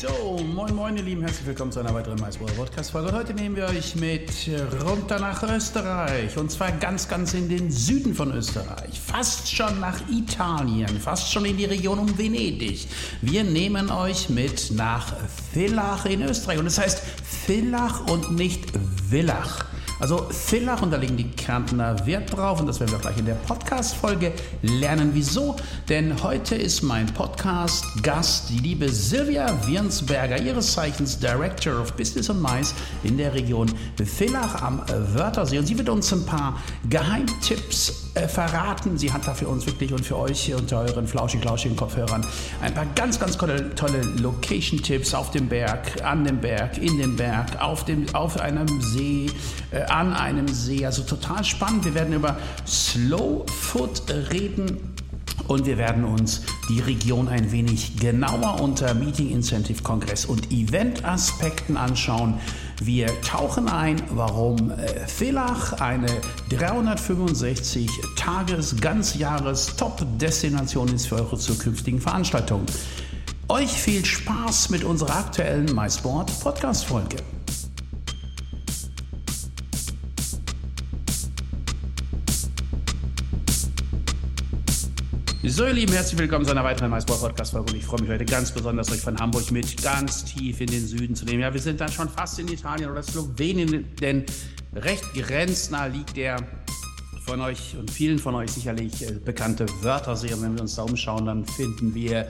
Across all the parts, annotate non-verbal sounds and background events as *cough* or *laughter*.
So, moin moin ihr Lieben, herzlich willkommen zu einer weiteren MySport Podcast Folge. Und heute nehmen wir euch mit runter nach Österreich und zwar ganz, ganz in den Süden von Österreich, fast schon nach Italien, fast schon in die Region um Venedig. Wir nehmen euch mit nach Villach in Österreich und das heißt Villach und nicht Villach. Also Villach, und da legen die Kärntner Wert drauf, und das werden wir gleich in der Podcast-Folge lernen. Wieso? Denn heute ist mein Podcast-Gast die liebe Silvia Wirnsberger, ihres Zeichens Director of Business and Mais in der Region Villach am Wörthersee. Und sie wird uns ein paar Geheimtipps äh, verraten. Sie hat da für uns wirklich und für euch hier unter euren flauschig-lauschigen Kopfhörern ein paar ganz, ganz tolle, tolle Location-Tipps auf dem Berg, an dem Berg, in dem Berg, auf, dem, auf einem See, äh, an einem See. Also total spannend. Wir werden über Slow Food reden. Und wir werden uns die Region ein wenig genauer unter Meeting Incentive Kongress und Event Aspekten anschauen. Wir tauchen ein, warum äh, Villach eine 365 Tages, Ganzjahres Top-Destination ist für eure zukünftigen Veranstaltungen. Euch viel Spaß mit unserer aktuellen MySport Podcast-Folge. So, ihr Lieben, herzlich willkommen zu einer weiteren MySport Podcast Folge. Und ich freue mich heute ganz besonders, euch von Hamburg mit ganz tief in den Süden zu nehmen. Ja, wir sind dann schon fast in Italien oder Slowenien, denn recht grenznah liegt der von euch und vielen von euch sicherlich äh, bekannte Wörthersee. Und wenn wir uns da umschauen, dann finden wir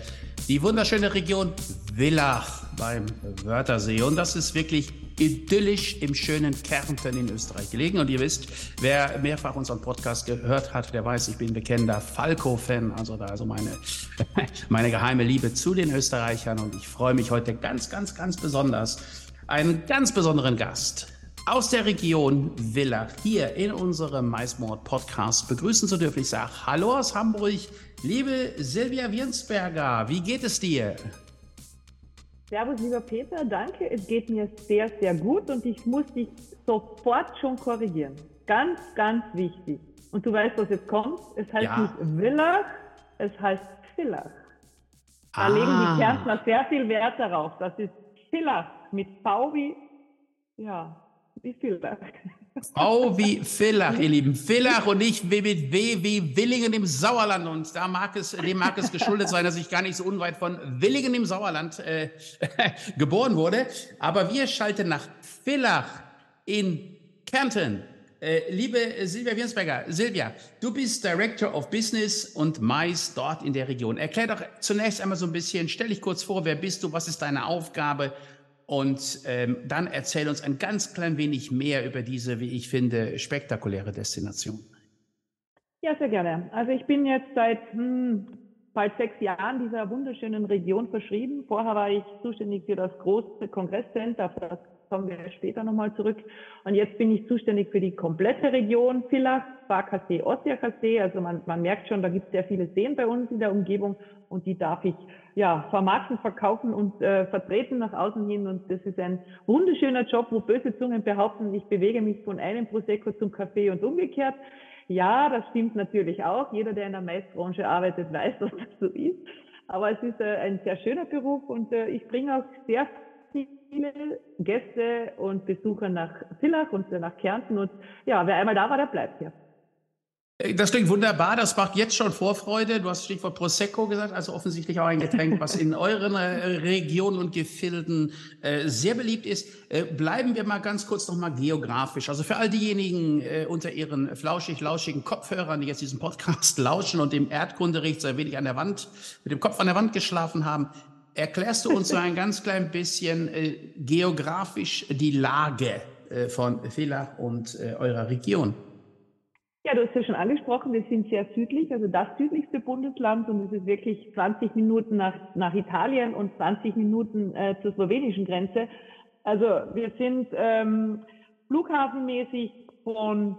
die wunderschöne Region Villach beim Wörthersee. Und das ist wirklich idyllisch im schönen Kärnten in Österreich gelegen. Und ihr wisst, wer mehrfach unseren Podcast gehört hat, der weiß, ich bin bekennender Falco-Fan. Also da also meine, *laughs* meine geheime Liebe zu den Österreichern. Und ich freue mich heute ganz, ganz, ganz besonders, einen ganz besonderen Gast aus der Region Villa hier in unserem Maismord Podcast begrüßen zu dürfen. Ich sage Hallo aus Hamburg, liebe Silvia Wirnsberger, wie geht es dir? Servus, lieber Peter, danke. Es geht mir sehr, sehr gut und ich muss dich sofort schon korrigieren. Ganz, ganz wichtig. Und du weißt, was jetzt kommt. Es heißt ja. nicht Villach, es heißt Villach. Da ah. legen die Kärntner sehr viel Wert darauf. Das ist Villach mit V wie, ja, wie Villach. V wie Villach, ihr Lieben. Villach und wie mit W wie Willingen im Sauerland. Und da mag es, dem mag es geschuldet sein, dass ich gar nicht so unweit von Willingen im Sauerland äh, *laughs* geboren wurde. Aber wir schalten nach Villach in Kärnten. Äh, liebe Silvia Wirnsberger, Silvia, du bist Director of Business und Mais dort in der Region. Erklär doch zunächst einmal so ein bisschen, stell dich kurz vor, wer bist du, was ist deine Aufgabe und ähm, dann erzähl uns ein ganz klein wenig mehr über diese, wie ich finde, spektakuläre Destination. Ja, sehr gerne. Also ich bin jetzt seit hm, bald sechs Jahren dieser wunderschönen Region verschrieben. Vorher war ich zuständig für das große Kongresscenter, auf das kommen wir später nochmal zurück. Und jetzt bin ich zuständig für die komplette Region Villach, Sparkassee, Ossiakassee. Also man, man merkt schon, da gibt es sehr viele Seen bei uns in der Umgebung und die darf ich ja vermarkten, verkaufen und äh, vertreten nach außen hin. Und das ist ein wunderschöner Job, wo böse Zungen behaupten, ich bewege mich von einem Prosecco zum Kaffee und umgekehrt. Ja, das stimmt natürlich auch. Jeder, der in der Maisbranche arbeitet, *laughs* weiß, dass das so ist. Aber es ist äh, ein sehr schöner Beruf und äh, ich bringe auch sehr viele Gäste und Besucher nach Villach und nach Kärnten. Und ja, wer einmal da war, der bleibt hier. Das klingt wunderbar, das macht jetzt schon Vorfreude. Du hast Stichwort Prosecco gesagt, also offensichtlich auch ein Getränk, was in euren äh, Regionen und Gefilden äh, sehr beliebt ist. Äh, bleiben wir mal ganz kurz nochmal geografisch. Also für all diejenigen äh, unter ihren flauschig-lauschigen Kopfhörern, die jetzt diesen Podcast *laughs* lauschen und im Erdkunderecht so ein wenig an der Wand, mit dem Kopf an der Wand geschlafen haben, erklärst du uns so ein ganz klein bisschen äh, geografisch die Lage äh, von Villach und eurer Region? Ja, du hast ja schon angesprochen, wir sind sehr südlich, also das südlichste Bundesland und es ist wirklich 20 Minuten nach, nach Italien und 20 Minuten äh, zur slowenischen Grenze. Also wir sind ähm, flughafenmäßig von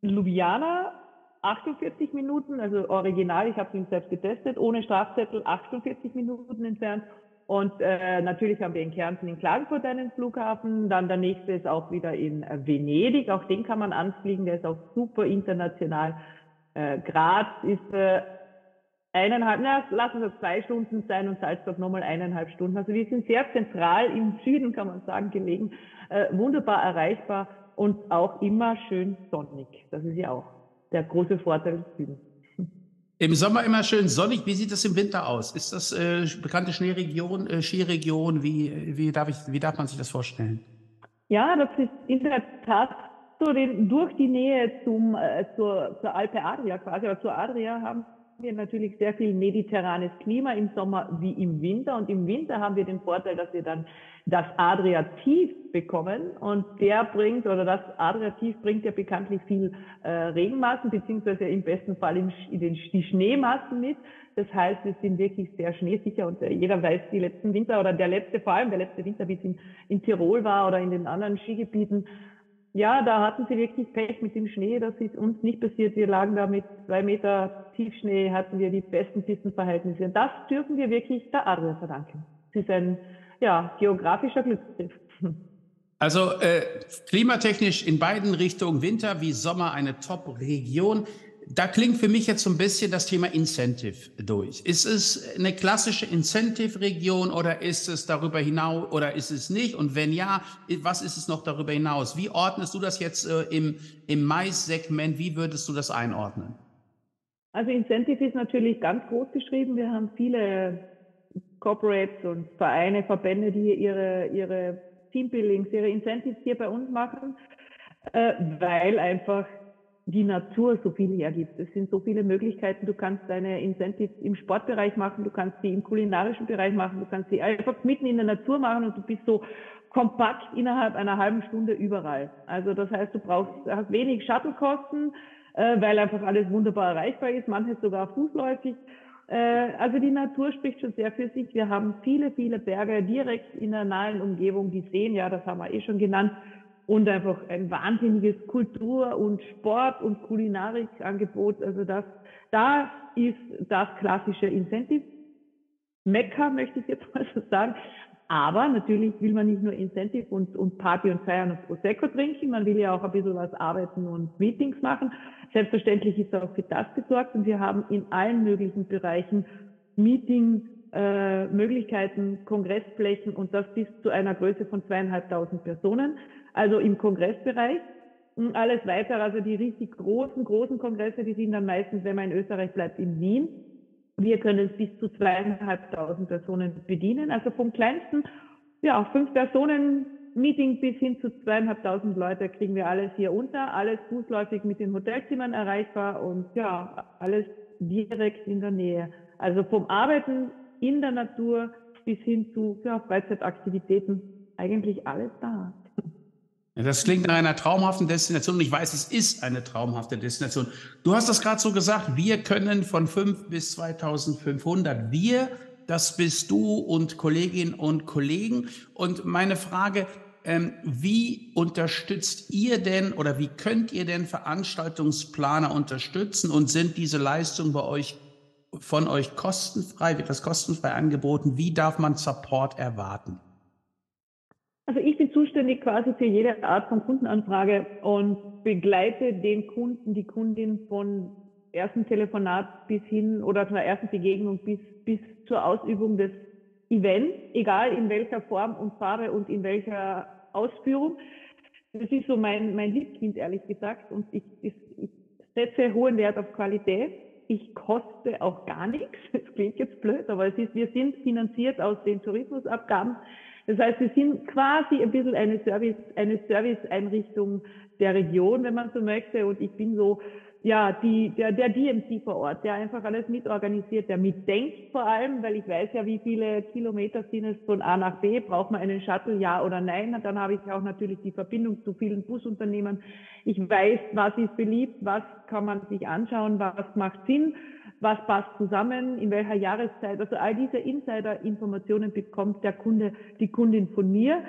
Ljubljana 48 Minuten, also original, ich habe ihn selbst getestet, ohne Strafzettel 48 Minuten entfernt. Und äh, natürlich haben wir in Kärnten in Klagenfurt einen Flughafen. Dann der nächste ist auch wieder in Venedig. Auch den kann man anfliegen. Der ist auch super international. Äh, Graz ist äh, eineinhalb, na, lassen wir zwei Stunden sein und Salzburg nochmal eineinhalb Stunden. Also wir sind sehr zentral im Süden, kann man sagen, gelegen. Äh, wunderbar erreichbar und auch immer schön sonnig. Das ist ja auch der große Vorteil des Südens. Im Sommer immer schön sonnig. Wie sieht das im Winter aus? Ist das äh, bekannte Schneeregion, äh, Skiregion? Wie, wie, darf ich, wie darf man sich das vorstellen? Ja, das ist in der Tat so durch die Nähe zum, äh, zur, zur Alpe Adria quasi, oder zur Adria haben wir natürlich sehr viel mediterranes Klima im Sommer wie im Winter. Und im Winter haben wir den Vorteil, dass wir dann das Adriativ bekommen und der bringt oder das Adriativ bringt ja bekanntlich viel äh, Regenmassen beziehungsweise im besten Fall im, den, die Schneemassen mit. Das heißt, wir sind wirklich sehr schneesicher und äh, jeder weiß, die letzten Winter oder der letzte, vor allem der letzte Winter, wie es in, in Tirol war oder in den anderen Skigebieten, ja, da hatten sie wirklich Pech mit dem Schnee. Das ist uns nicht passiert. Wir lagen da mit zwei Meter Tiefschnee, hatten wir die besten Pistenverhältnisse. Das dürfen wir wirklich der Adria verdanken. Es ist ein ja, geografischer Glücksgriff. Also äh, klimatechnisch in beiden Richtungen, Winter wie Sommer, eine Top-Region. Da klingt für mich jetzt so ein bisschen das Thema Incentive durch. Ist es eine klassische Incentive-Region oder ist es darüber hinaus oder ist es nicht? Und wenn ja, was ist es noch darüber hinaus? Wie ordnest du das jetzt äh, im, im Mais-Segment? Wie würdest du das einordnen? Also Incentive ist natürlich ganz groß geschrieben. Wir haben viele Corporates und Vereine, Verbände, die ihre, ihre Teambuildings, ihre Incentives hier bei uns machen, äh, weil einfach die Natur so viel hergibt. Es sind so viele Möglichkeiten. Du kannst deine Incentives im Sportbereich machen, du kannst sie im kulinarischen Bereich machen, du kannst sie einfach mitten in der Natur machen und du bist so kompakt innerhalb einer halben Stunde überall. Also das heißt, du brauchst, hast wenig Shuttlekosten, äh, weil einfach alles wunderbar erreichbar ist, manches sogar fußläufig. Äh, also die Natur spricht schon sehr für sich. Wir haben viele, viele Berge direkt in der nahen Umgebung, die Seen, ja, das haben wir eh schon genannt, und einfach ein wahnsinniges Kultur- und Sport- und Kulinarikangebot. Also das, da ist das klassische Incentive. Mekka möchte ich jetzt *laughs* mal so sagen. Aber natürlich will man nicht nur Incentive und, und Party und Feiern und Prosecco trinken, man will ja auch ein bisschen was arbeiten und Meetings machen. Selbstverständlich ist auch für das gesorgt und wir haben in allen möglichen Bereichen Meeting, äh, Möglichkeiten, Kongressflächen und das bis zu einer Größe von zweieinhalbtausend Personen, also im Kongressbereich. Und alles weitere, also die richtig großen, großen Kongresse, die sind dann meistens, wenn man in Österreich bleibt, in Wien. Wir können bis zu zweieinhalbtausend Personen bedienen, also vom kleinsten, ja, fünf Personen Meeting bis hin zu zweieinhalbtausend Leute kriegen wir alles hier unter, alles fußläufig mit den Hotelzimmern erreichbar und ja, alles direkt in der Nähe. Also vom Arbeiten in der Natur bis hin zu ja, Freizeitaktivitäten, eigentlich alles da. Das klingt nach einer traumhaften Destination und ich weiß, es ist eine traumhafte Destination. Du hast das gerade so gesagt, wir können von 5 bis 2500. Wir, das bist du und Kolleginnen und Kollegen. Und meine Frage, ähm, wie unterstützt ihr denn oder wie könnt ihr denn Veranstaltungsplaner unterstützen und sind diese Leistungen bei euch von euch kostenfrei? Wird das kostenfrei angeboten? Wie darf man Support erwarten? Also ich bin zuständig quasi für jede Art von Kundenanfrage und begleite den Kunden, die Kundin von ersten Telefonat bis hin oder von der ersten Begegnung bis, bis zur Ausübung des Events, egal in welcher Form und Farbe und in welcher Ausführung. Das ist so mein, mein Liebkind, ehrlich gesagt. Und ich, ich, setze hohen Wert auf Qualität. Ich koste auch gar nichts. *laughs* Das klingt jetzt blöd, aber es ist, wir sind finanziert aus den Tourismusabgaben. Das heißt, wir sind quasi ein bisschen eine Service, eine Serviceeinrichtung der Region, wenn man so möchte. Und ich bin so ja, die, der, der DMC vor Ort, der einfach alles mitorganisiert, der mitdenkt vor allem, weil ich weiß ja, wie viele Kilometer sind es von A nach B, braucht man einen Shuttle, ja oder nein? Und dann habe ich auch natürlich die Verbindung zu vielen Busunternehmen. Ich weiß, was ist beliebt, was kann man sich anschauen, was macht Sinn, was passt zusammen, in welcher Jahreszeit. Also all diese Insider-Informationen bekommt der Kunde, die Kundin von mir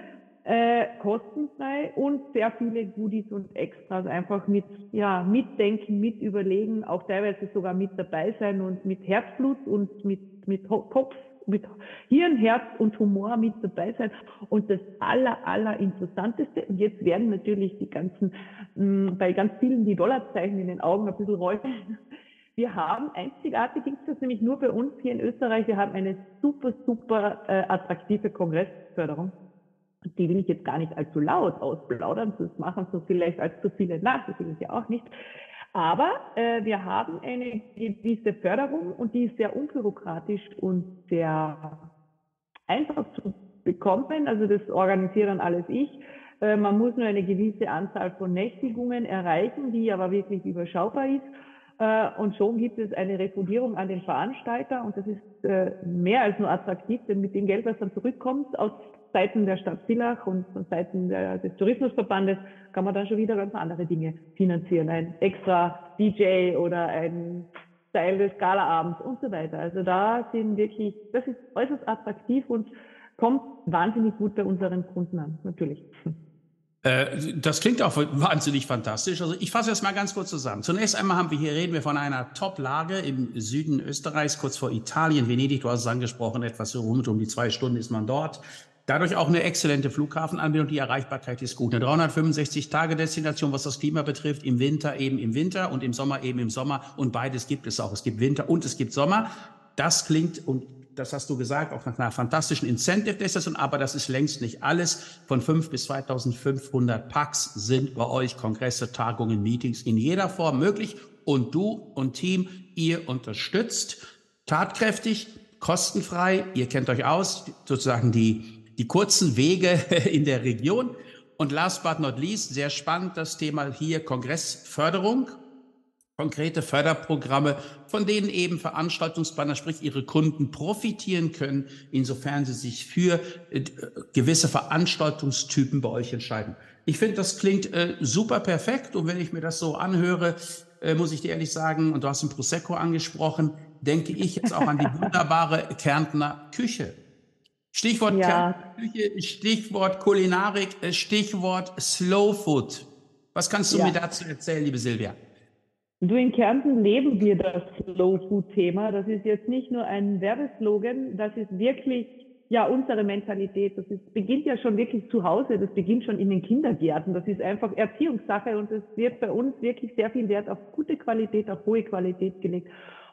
äh, kostenfrei und sehr viele Goodies und Extras einfach mit, ja, mitdenken, mit überlegen, auch teilweise sogar mit dabei sein und mit Herzblut und mit, mit Kopf, mit Hirn, Herz und Humor mit dabei sein. Und das aller, aller interessanteste, und jetzt werden natürlich die ganzen, mh, mm, bei ganz vielen die Dollarzeichen in den Augen ein bisschen rollen. Wir haben einzigartig gibt es nämlich nur bei uns hier in Österreich. Wir haben eine super, super äh, attraktive Kongressförderung die will ich jetzt gar nicht allzu laut ausplaudern, das machen so vielleicht allzu viele nach, das will ich ja auch nicht. Aber äh, wir haben eine gewisse Förderung und die ist sehr unbürokratisch und sehr einfach zu bekommen. Also das organisieren alles ich. Äh, man muss nur eine gewisse Anzahl von Nächtigungen erreichen, die aber wirklich überschaubar ist. Äh, und schon gibt es eine Refundierung an den Veranstalter und das ist äh, mehr als nur attraktiv, denn mit dem Geld, was dann zurückkommt aus Seiten der Stadt Villach und von Seiten des Tourismusverbandes kann man dann schon wieder ganz andere Dinge finanzieren. Ein extra DJ oder ein Teil des Galaabends und so weiter. Also da sind wirklich, das ist äußerst attraktiv und kommt wahnsinnig gut bei unseren Kunden an, natürlich. Äh, das klingt auch wahnsinnig fantastisch. Also ich fasse es mal ganz kurz zusammen. Zunächst einmal haben wir hier reden wir von einer Top-Lage im Süden Österreichs, kurz vor Italien, Venedig. Du hast es angesprochen, etwas rund um die zwei Stunden ist man dort. Dadurch auch eine exzellente Flughafenanbindung. Die Erreichbarkeit ist gut. Eine 365-Tage-Destination, was das Klima betrifft, im Winter eben im Winter und im Sommer eben im Sommer. Und beides gibt es auch. Es gibt Winter und es gibt Sommer. Das klingt, und das hast du gesagt, auch nach einer fantastischen Incentive-Destination. Aber das ist längst nicht alles. Von 5 bis 2500 Packs sind bei euch Kongresse, Tagungen, Meetings in jeder Form möglich. Und du und Team, ihr unterstützt tatkräftig, kostenfrei. Ihr kennt euch aus, sozusagen die die kurzen Wege *laughs* in der Region. Und last but not least, sehr spannend das Thema hier Kongressförderung, konkrete Förderprogramme, von denen eben Veranstaltungsplaner, sprich ihre Kunden profitieren können, insofern sie sich für äh, gewisse Veranstaltungstypen bei euch entscheiden. Ich finde, das klingt äh, super perfekt und wenn ich mir das so anhöre, äh, muss ich dir ehrlich sagen, und du hast den Prosecco angesprochen, denke ich jetzt auch an die *laughs* wunderbare Kärntner Küche. Stichwort ja. Küche, Stichwort Kulinarik, äh, Stichwort Slow Food. Was kannst du ja. mir dazu erzählen, liebe Silvia? Du, in Kärnten leben wir das Slow Food Thema. Das ist jetzt nicht nur ein Werbeslogan, das ist wirklich ja unsere Mentalität. Das ist, beginnt ja schon wirklich zu Hause, das beginnt schon in den Kindergärten. Das ist einfach Erziehungssache und es wird bei uns wirklich sehr viel Wert auf gute Qualität, auf hohe Qualität gelegt.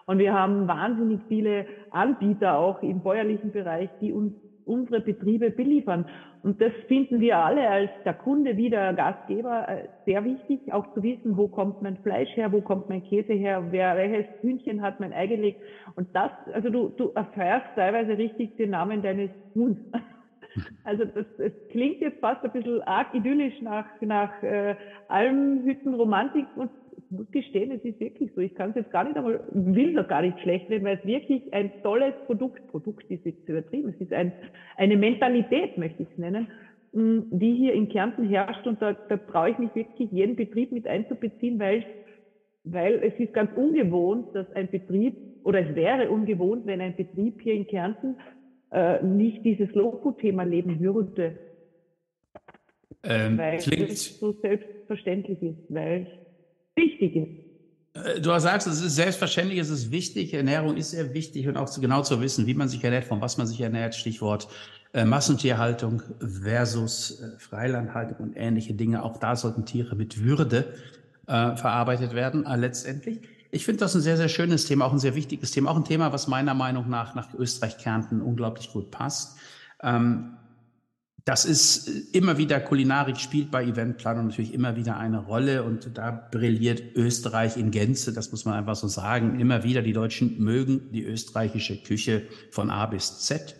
Und wir haben wahnsinnig viele Anbieter auch im bäuerlichen Bereich, die uns unsere Betriebe beliefern. Und das finden wir alle als der Kunde wie der Gastgeber äh, sehr wichtig, auch zu wissen, wo kommt mein Fleisch her, wo kommt mein Käse her, wer, welches Hühnchen hat mein Ei gelegt. Und das, also du, du erfährst teilweise richtig den Namen deines Huhns. *laughs* Also das, das klingt jetzt fast ein bisschen arg idyllisch nach, nach äh, Almhüttenromantik und muss gestehen, es ist wirklich so. Ich kann es jetzt gar nicht einmal, will doch gar nicht schlecht reden, weil es wirklich ein tolles Produkt, Produkt ist jetzt übertrieben, es ist ein, eine Mentalität, möchte ich es nennen, mm, die hier in Kärnten herrscht und da, da traue ich mich wirklich, jeden Betrieb mit einzubeziehen, weil, weil es ist ganz ungewohnt, dass ein Betrieb, oder es wäre ungewohnt, wenn ein Betrieb hier in Kärnten äh, nicht dieses Loco-Thema leben würde. Ähm, weil es so selbstverständlich ist, weil wichtig ist. Äh, du sagst, es ist selbstverständlich, es ist wichtig. Ernährung ist sehr wichtig und auch genau zu wissen, wie man sich ernährt, von was man sich ernährt. Stichwort äh, Massentierhaltung versus äh, Freilandhaltung und ähnliche Dinge. Auch da sollten Tiere mit Würde äh, verarbeitet werden, letztendlich. Ich finde das ein sehr, sehr schönes Thema, auch ein sehr wichtiges Thema, auch ein Thema, was meiner Meinung nach nach Österreich-Kärnten unglaublich gut passt. Ähm, das ist äh, immer wieder, Kulinarik spielt bei Eventplanung natürlich immer wieder eine Rolle und da brilliert Österreich in Gänze, das muss man einfach so sagen. Immer wieder, die Deutschen mögen die österreichische Küche von A bis Z.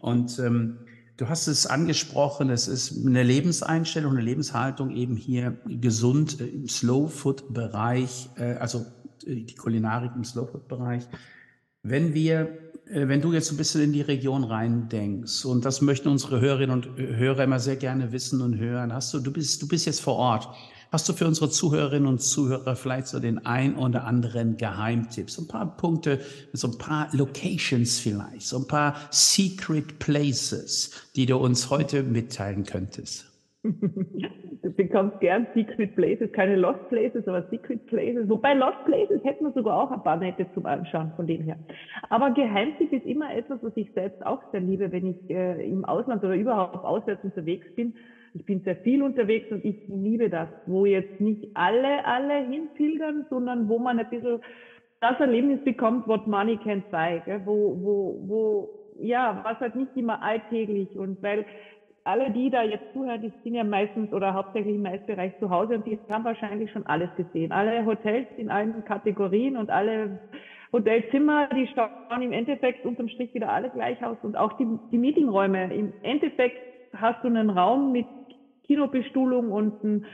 Und ähm, du hast es angesprochen, es ist eine Lebenseinstellung, eine Lebenshaltung eben hier gesund im Slow-Food-Bereich, also die Kulinarik im Slow-Food-Bereich. Wenn wir äh, wenn du jetzt ein bisschen in die Region rein denkst, und das möchten unsere Hörerinnen und Hörer immer sehr gerne wissen und hören, hast du, du bist, du bist jetzt vor Ort. Hast du für unsere Zuhörerinnen und Zuhörer vielleicht so den ein oder anderen Geheimtipp? So ein paar Punkte, so ein paar Locations vielleicht, so ein paar Secret Places, die du uns heute mitteilen könntest? Du bekommst gern Secret Places, keine Lost Places, aber Secret Places. Wobei Lost Places hätten wir sogar auch ein paar nette zum Anschauen von dem her. Aber Geheimtipp ist immer etwas, was ich selbst auch sehr liebe, wenn ich äh, im Ausland oder überhaupt auswärts unterwegs bin. Ich bin sehr viel unterwegs und ich liebe das, wo jetzt nicht alle, alle hinpilgern, sondern wo man ein bisschen das Erlebnis bekommt, what money can buy, gell? wo, wo, wo, ja, was halt nicht immer alltäglich und weil alle, die da jetzt zuhören, die sind ja meistens oder hauptsächlich im Eisbereich zu Hause und die haben wahrscheinlich schon alles gesehen. Alle Hotels in allen Kategorien und alle Hotelzimmer, die schauen im Endeffekt unterm Strich wieder alle gleich aus und auch die, die Meetingräume. Im Endeffekt hast du einen Raum mit Kinobestuhlung und ein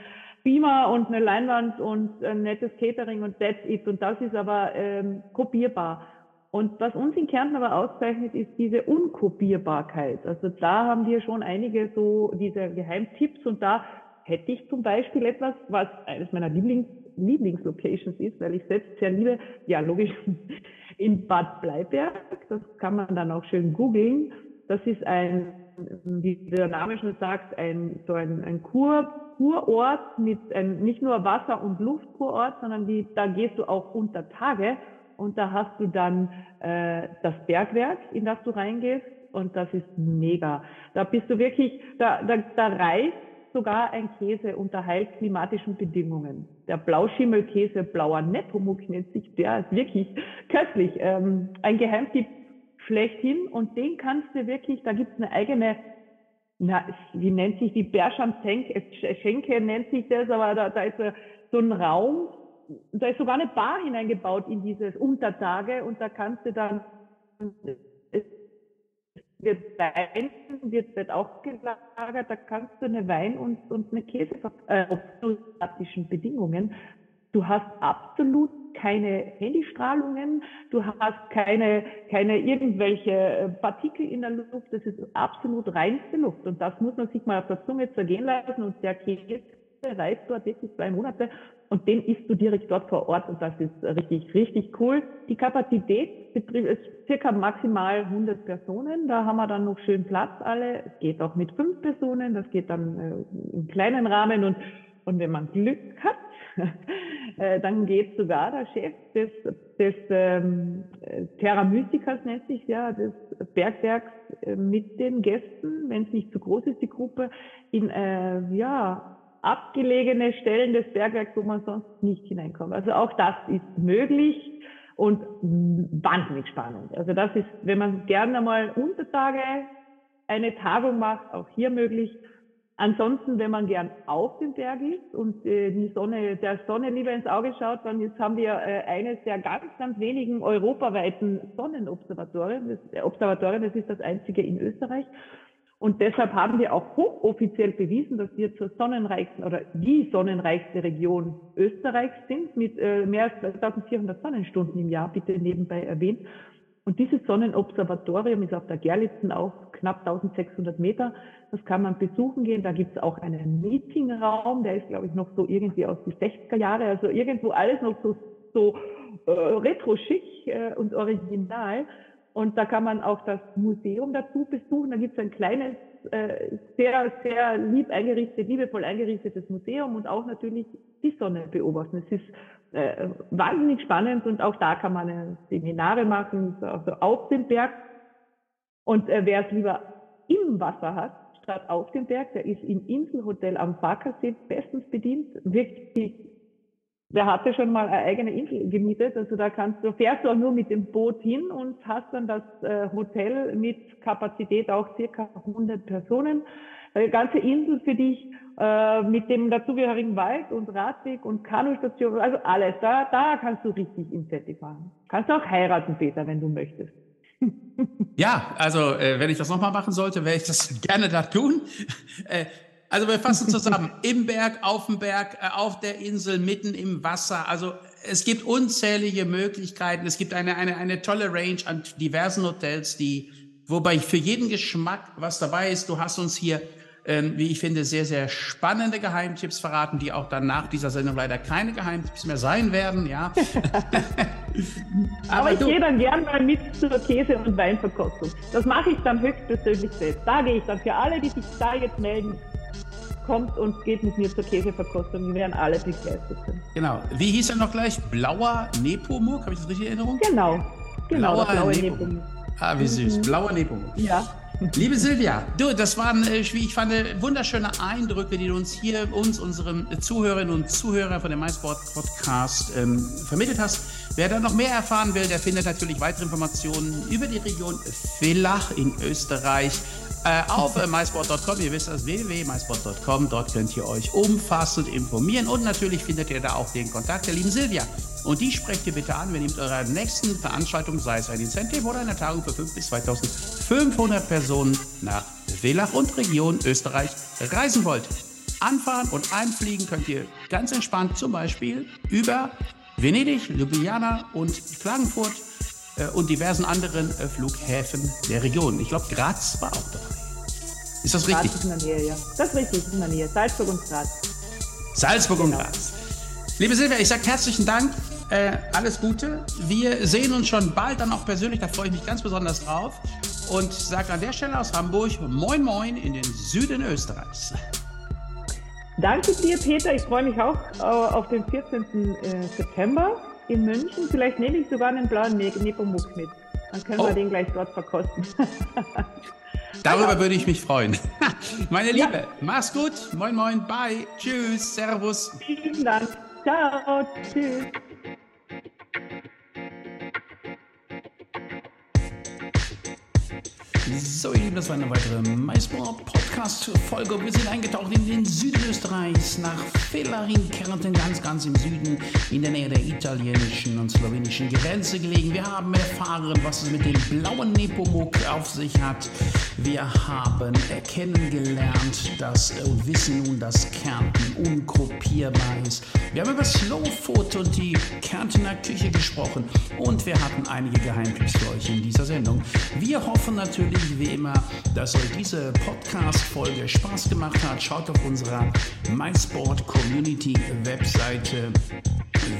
Beamer und eine Leinwand und ein nettes Catering und that's it. Und das ist aber ähm, kopierbar. Und was uns in Kärnten aber auszeichnet, ist diese Unkopierbarkeit. Also da haben wir schon einige so diese Geheimtipps und da hätte ich zum Beispiel etwas, was eines meiner Lieblings, Lieblingslocations ist, weil ich selbst sehr liebe, ja logisch, *laughs* in Bad Bleiberg, das kann man dann auch schön googeln. Das ist ein, wie der Name schon sagt, ein, so ein, ein Kur, Kurort mit ein, nicht nur Wasser- und Luftkurort, sondern die, da gehst du auch unter Tage und da hast du dann äh, das Bergwerk, in das du reingehst und das ist mega. Da bist du wirklich, da, da, da reißt sogar ein Käse unter heilklimatischen Bedingungen. Der Blauschimmelkäse, blauer Nepomuk nennt sich, der ist wirklich köstlich. Ähm, ein Geheimtipp schlechthin und den kannst du wirklich, da gibt's eine eigene na, wie nennt sich die Berscham-Schenke, nennt sich das, aber da, da ist so ein Raum, da ist sogar eine Bar hineingebaut in dieses Untertage und da kannst du dann, es wird Wein, wird, wird auch gelagert, da kannst du eine Wein und, und eine Käse, äh, auf statischen Bedingungen. Du hast absolut keine Handystrahlungen, du hast keine, keine irgendwelche äh, Partikel in der Luft, das ist absolut reinste Luft. Und das muss man sich mal auf der Zunge zergehen lassen. Und der Käse reift dort wirklich zwei Monate und den isst du direkt dort vor Ort und das ist richtig, richtig cool. Die Kapazität ist circa maximal 100 Personen. Da haben wir dann noch schön Platz alle. Es geht auch mit fünf Personen. Das geht dann äh, im kleinen Rahmen und, und wenn man Glück hat, *laughs* äh, dann geht sogar der Chef des, des ähm, Terra Mysticas nennt sich ja, des Bergwerks äh, mit den Gästen, wenn es nicht zu groß ist, die Gruppe, in äh, ja abgelegene Stellen des Bergwerks, wo man sonst nicht hineinkommt. Also auch das ist möglich und wahnsinnig spannend. Also das ist, wenn man gerne mal unter Tage eine Tagung macht, auch hier möglich. Ansonsten, wenn man gern auf dem Berg ist und äh, die Sonne, der Sonne lieber ins Auge schaut, dann jetzt haben wir äh, eines der ganz, ganz wenigen europaweiten Sonnenobservatorien. Das, äh, das ist das einzige in Österreich. Und deshalb haben wir auch hochoffiziell bewiesen, dass wir zur sonnenreichsten oder die sonnenreichste Region Österreichs sind, mit äh, mehr als 2400 Sonnenstunden im Jahr, bitte nebenbei erwähnt. Und dieses Sonnenobservatorium ist auf der Gerlitzen auf knapp 1600 Meter. Das kann man besuchen gehen. Da gibt es auch einen Meetingraum, der ist, glaube ich, noch so irgendwie aus den 60er Jahre, also irgendwo alles noch so, so äh, retro-schick äh, und original. Und da kann man auch das Museum dazu besuchen. Da gibt es ein kleines, äh, sehr, sehr lieb eingerichtet, liebevoll eingerichtetes Museum und auch natürlich die Sonne beobachten. Es ist äh, wahnsinnig spannend und auch da kann man äh, Seminare machen, also auf dem Berg. Und äh, wer es lieber im Wasser hat, statt auf dem Berg, der ist im Inselhotel am Farkasee bestens bedient. Wirklich Wer hatte schon mal eine eigene Insel gemietet? Also da kannst du, fährst du auch nur mit dem Boot hin und hast dann das äh, Hotel mit Kapazität auch circa 100 Personen. Eine ganze Insel für dich äh, mit dem dazugehörigen Wald und Radweg und Kanustation, also alles. Da, da kannst du richtig Incentive fahren. Kannst du auch heiraten, Peter, wenn du möchtest. Ja, also äh, wenn ich das nochmal machen sollte, werde ich das *laughs* gerne da tun. Also wir fassen *laughs* zusammen. Im Berg, auf dem Berg, äh, auf der Insel, mitten im Wasser. Also es gibt unzählige Möglichkeiten. Es gibt eine, eine, eine tolle Range an diversen Hotels, die, wobei für jeden Geschmack was dabei ist. Du hast uns hier ähm, wie ich finde, sehr, sehr spannende Geheimtipps verraten, die auch dann nach dieser Sendung leider keine Geheimtipps mehr sein werden, ja. *laughs* Aber, Aber ich gehe dann gern mal mit zur Käse- und Weinverkostung. Das mache ich dann höchstpersönlich selbst. Da gehe ich dann für alle, die sich da jetzt melden, kommt und geht mit mir zur Käseverkostung. Wir werden alle begeistert sein. Genau. Wie hieß er noch gleich? Blauer Nepomuk? Habe ich das richtig in Erinnerung? Genau. Genau, Blauer blaue Nepomuk. Nepomuk. Ah, wie süß. Mhm. Blauer Nepomuk. Ja. Liebe Silvia, du, das waren, äh, wie ich fand, wunderschöne Eindrücke, die du uns hier, uns, unseren Zuhörerinnen und Zuhörern von dem MySport Podcast ähm, vermittelt hast. Wer da noch mehr erfahren will, der findet natürlich weitere Informationen über die Region Villach in Österreich äh, auf äh, mysport.com. Ihr wisst das, www.mysport.com. Dort könnt ihr euch umfassend informieren und natürlich findet ihr da auch den Kontakt der lieben Silvia. Und die sprecht ihr bitte an, wenn ihr mit eurer nächsten Veranstaltung, sei es ein Incentive oder eine Tagung für 5 bis 2500 Personen nach Villach und Region Österreich reisen wollt. Anfahren und einfliegen könnt ihr ganz entspannt zum Beispiel über Venedig, Ljubljana und Klagenfurt und diversen anderen äh, Flughäfen der Region. Ich glaube, Graz war auch dabei. Ist das richtig? Graz ist in der Nähe, ja. Das ist richtig, ist in der Nähe. Salzburg und Graz. Salzburg genau. und Graz. Liebe Silvia, ich sage herzlichen Dank äh, alles Gute. Wir sehen uns schon bald dann auch persönlich, da freue ich mich ganz besonders drauf. Und sage an der Stelle aus Hamburg Moin Moin in den Süden Österreichs. Danke dir, Peter. Ich freue mich auch äh, auf den 14. Äh, September in München. Vielleicht nehme ich sogar einen blauen ne Nepomuk mit. Dann können oh. wir den gleich dort verkosten. *laughs* Darüber würde ich mich freuen. *laughs* Meine Liebe, ja. mach's gut. Moin, moin, bye. Tschüss, Servus. Vielen Dank. Ciao. Tschüss. So, ihr Lieben, das war eine weitere MySport Podcast Folge. Wir sind eingetaucht in den Süden Österreichs, nach Villach Kärnten, ganz, ganz im Süden, in der Nähe der italienischen und slowenischen Grenze gelegen. Wir haben erfahren, was es mit dem blauen Nepomuk auf sich hat. Wir haben kennengelernt, dass und äh, wissen nun, dass Kärnten unkopierbar ist. Wir haben über Slow Food und die Kärntener Küche gesprochen und wir hatten einige Geheimtipps für euch in dieser Sendung. Wir hoffen natürlich, natürlich wie immer, dass euch diese Podcast-Folge Spaß gemacht hat. Schaut auf unserer MySport Community Webseite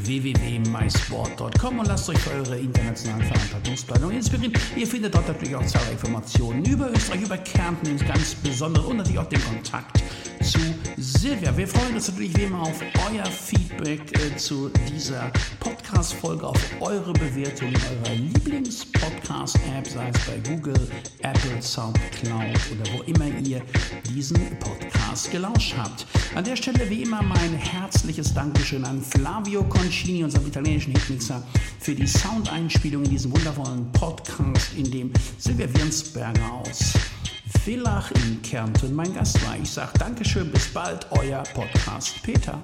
www.mysport.com und lasst euch für eure internationalen Veranstaltungsplanungen inspirieren. Ihr findet dort natürlich auch zahlreiche Informationen über Österreich, über Kärnten ganz besonders und natürlich auch den Kontakt zu Silvia. Wir freuen uns natürlich wie immer auf euer Feedback äh, zu dieser Podcast-Folge, auf eure Bewertung eurer Lieblings-Podcast-App, sei es bei Google, Apple, Soundcloud oder wo immer ihr diesen Podcast gelauscht habt. An der Stelle wie immer mein herzliches Dankeschön an Flavio Concini, unserem italienischen Hitmixer, für die Soundeinspielung in diesem wundervollen Podcast, in dem Silvia Wirnsberger aus Villach in Kärnten mein Gast war. Ich sage Dankeschön, bis bald, euer Podcast Peter.